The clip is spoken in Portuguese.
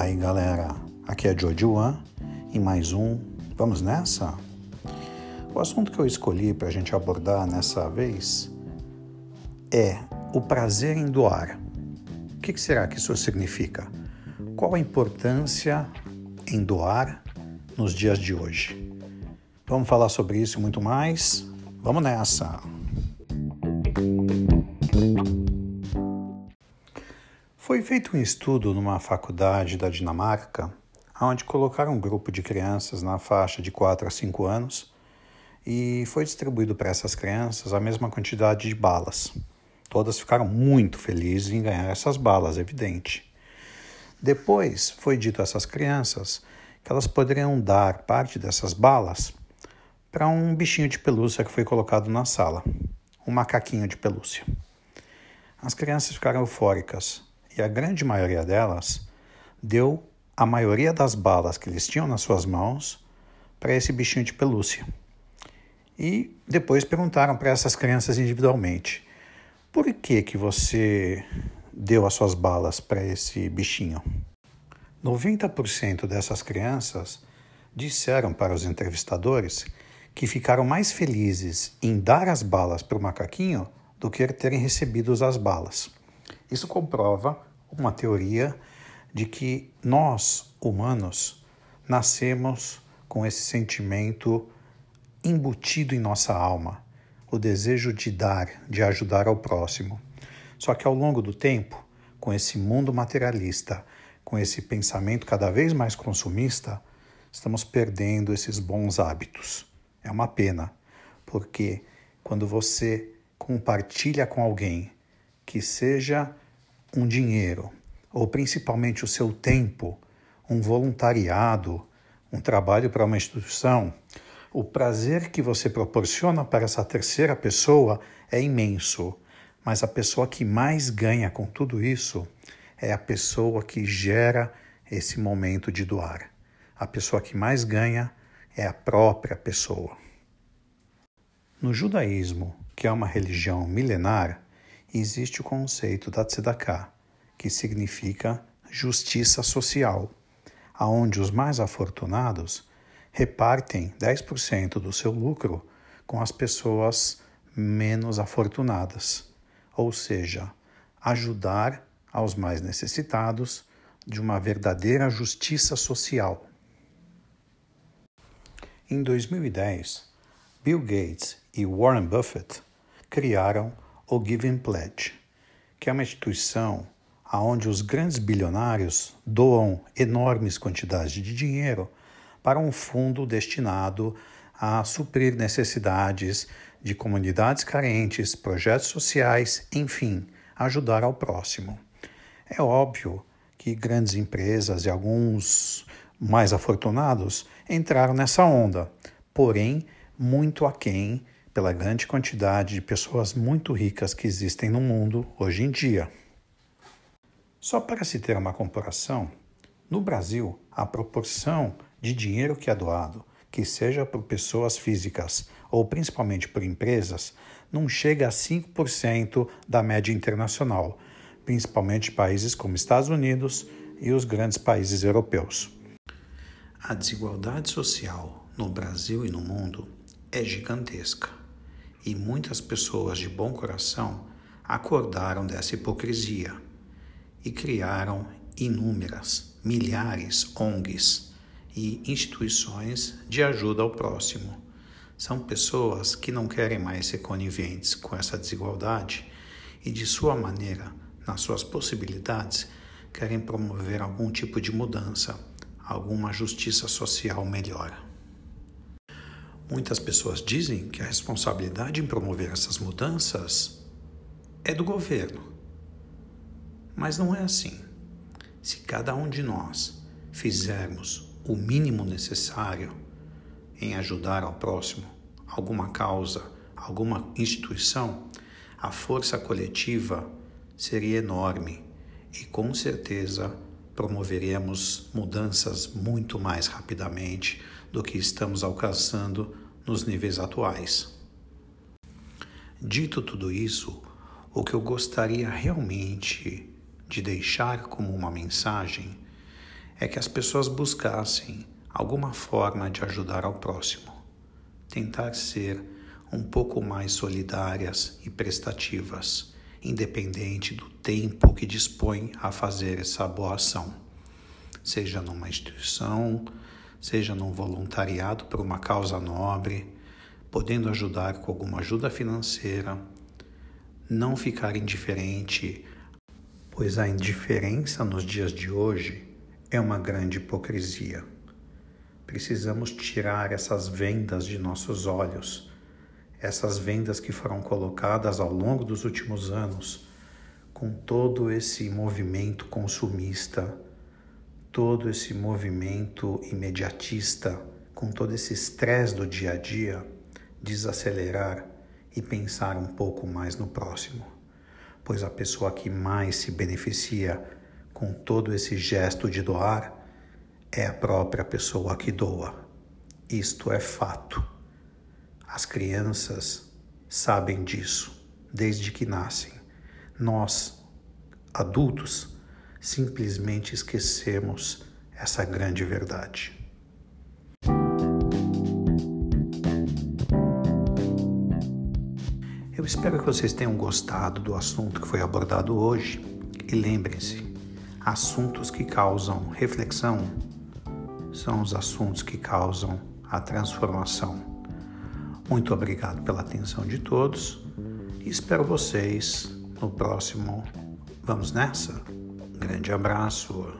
Fala aí galera, aqui é Joe Juan e mais um Vamos Nessa? O assunto que eu escolhi para a gente abordar nessa vez é o prazer em doar. O que será que isso significa? Qual a importância em doar nos dias de hoje? Vamos falar sobre isso e muito mais? Vamos nessa! Feito um estudo numa faculdade da Dinamarca, onde colocaram um grupo de crianças na faixa de 4 a 5 anos e foi distribuído para essas crianças a mesma quantidade de balas. Todas ficaram muito felizes em ganhar essas balas, evidente. Depois foi dito a essas crianças que elas poderiam dar parte dessas balas para um bichinho de pelúcia que foi colocado na sala, um macaquinho de pelúcia. As crianças ficaram eufóricas a grande maioria delas deu a maioria das balas que eles tinham nas suas mãos para esse bichinho de pelúcia. E depois perguntaram para essas crianças individualmente: por que que você deu as suas balas para esse bichinho? 90% dessas crianças disseram para os entrevistadores que ficaram mais felizes em dar as balas para o macaquinho do que terem recebido as balas. Isso comprova uma teoria de que nós, humanos, nascemos com esse sentimento embutido em nossa alma, o desejo de dar, de ajudar ao próximo. Só que ao longo do tempo, com esse mundo materialista, com esse pensamento cada vez mais consumista, estamos perdendo esses bons hábitos. É uma pena, porque quando você compartilha com alguém que seja um dinheiro, ou principalmente o seu tempo, um voluntariado, um trabalho para uma instituição, o prazer que você proporciona para essa terceira pessoa é imenso. Mas a pessoa que mais ganha com tudo isso é a pessoa que gera esse momento de doar. A pessoa que mais ganha é a própria pessoa. No judaísmo, que é uma religião milenar, existe o conceito da tzedakah, que significa justiça social, aonde os mais afortunados repartem 10% do seu lucro com as pessoas menos afortunadas, ou seja, ajudar aos mais necessitados de uma verdadeira justiça social. Em 2010, Bill Gates e Warren Buffett criaram o Giving Pledge, que é uma instituição onde os grandes bilionários doam enormes quantidades de dinheiro para um fundo destinado a suprir necessidades de comunidades carentes, projetos sociais, enfim, ajudar ao próximo. É óbvio que grandes empresas e alguns mais afortunados entraram nessa onda, porém, muito aquém pela grande quantidade de pessoas muito ricas que existem no mundo hoje em dia. Só para se ter uma comparação, no Brasil, a proporção de dinheiro que é doado, que seja por pessoas físicas ou principalmente por empresas, não chega a 5% da média internacional, principalmente países como Estados Unidos e os grandes países europeus. A desigualdade social no Brasil e no mundo é gigantesca e muitas pessoas de bom coração acordaram dessa hipocrisia e criaram inúmeras, milhares ONGs e instituições de ajuda ao próximo. São pessoas que não querem mais ser coniventes com essa desigualdade e, de sua maneira, nas suas possibilidades, querem promover algum tipo de mudança, alguma justiça social melhor. Muitas pessoas dizem que a responsabilidade em promover essas mudanças é do governo. Mas não é assim. Se cada um de nós fizermos o mínimo necessário em ajudar ao próximo, alguma causa, alguma instituição, a força coletiva seria enorme e com certeza promoveremos mudanças muito mais rapidamente do que estamos alcançando nos níveis atuais. Dito tudo isso, o que eu gostaria realmente de deixar como uma mensagem é que as pessoas buscassem alguma forma de ajudar ao próximo, tentar ser um pouco mais solidárias e prestativas, independente do tempo que dispõe a fazer essa boa ação, seja numa instituição, seja num voluntariado por uma causa nobre, podendo ajudar com alguma ajuda financeira, não ficar indiferente, pois a indiferença nos dias de hoje é uma grande hipocrisia. Precisamos tirar essas vendas de nossos olhos essas vendas que foram colocadas ao longo dos últimos anos, com todo esse movimento consumista, todo esse movimento imediatista, com todo esse estresse do dia a dia, desacelerar e pensar um pouco mais no próximo, pois a pessoa que mais se beneficia com todo esse gesto de doar é a própria pessoa que doa. Isto é fato. As crianças sabem disso desde que nascem. Nós, adultos, simplesmente esquecemos essa grande verdade. Eu espero que vocês tenham gostado do assunto que foi abordado hoje e lembrem-se: assuntos que causam reflexão são os assuntos que causam a transformação. Muito obrigado pela atenção de todos e espero vocês no próximo Vamos Nessa? Grande abraço.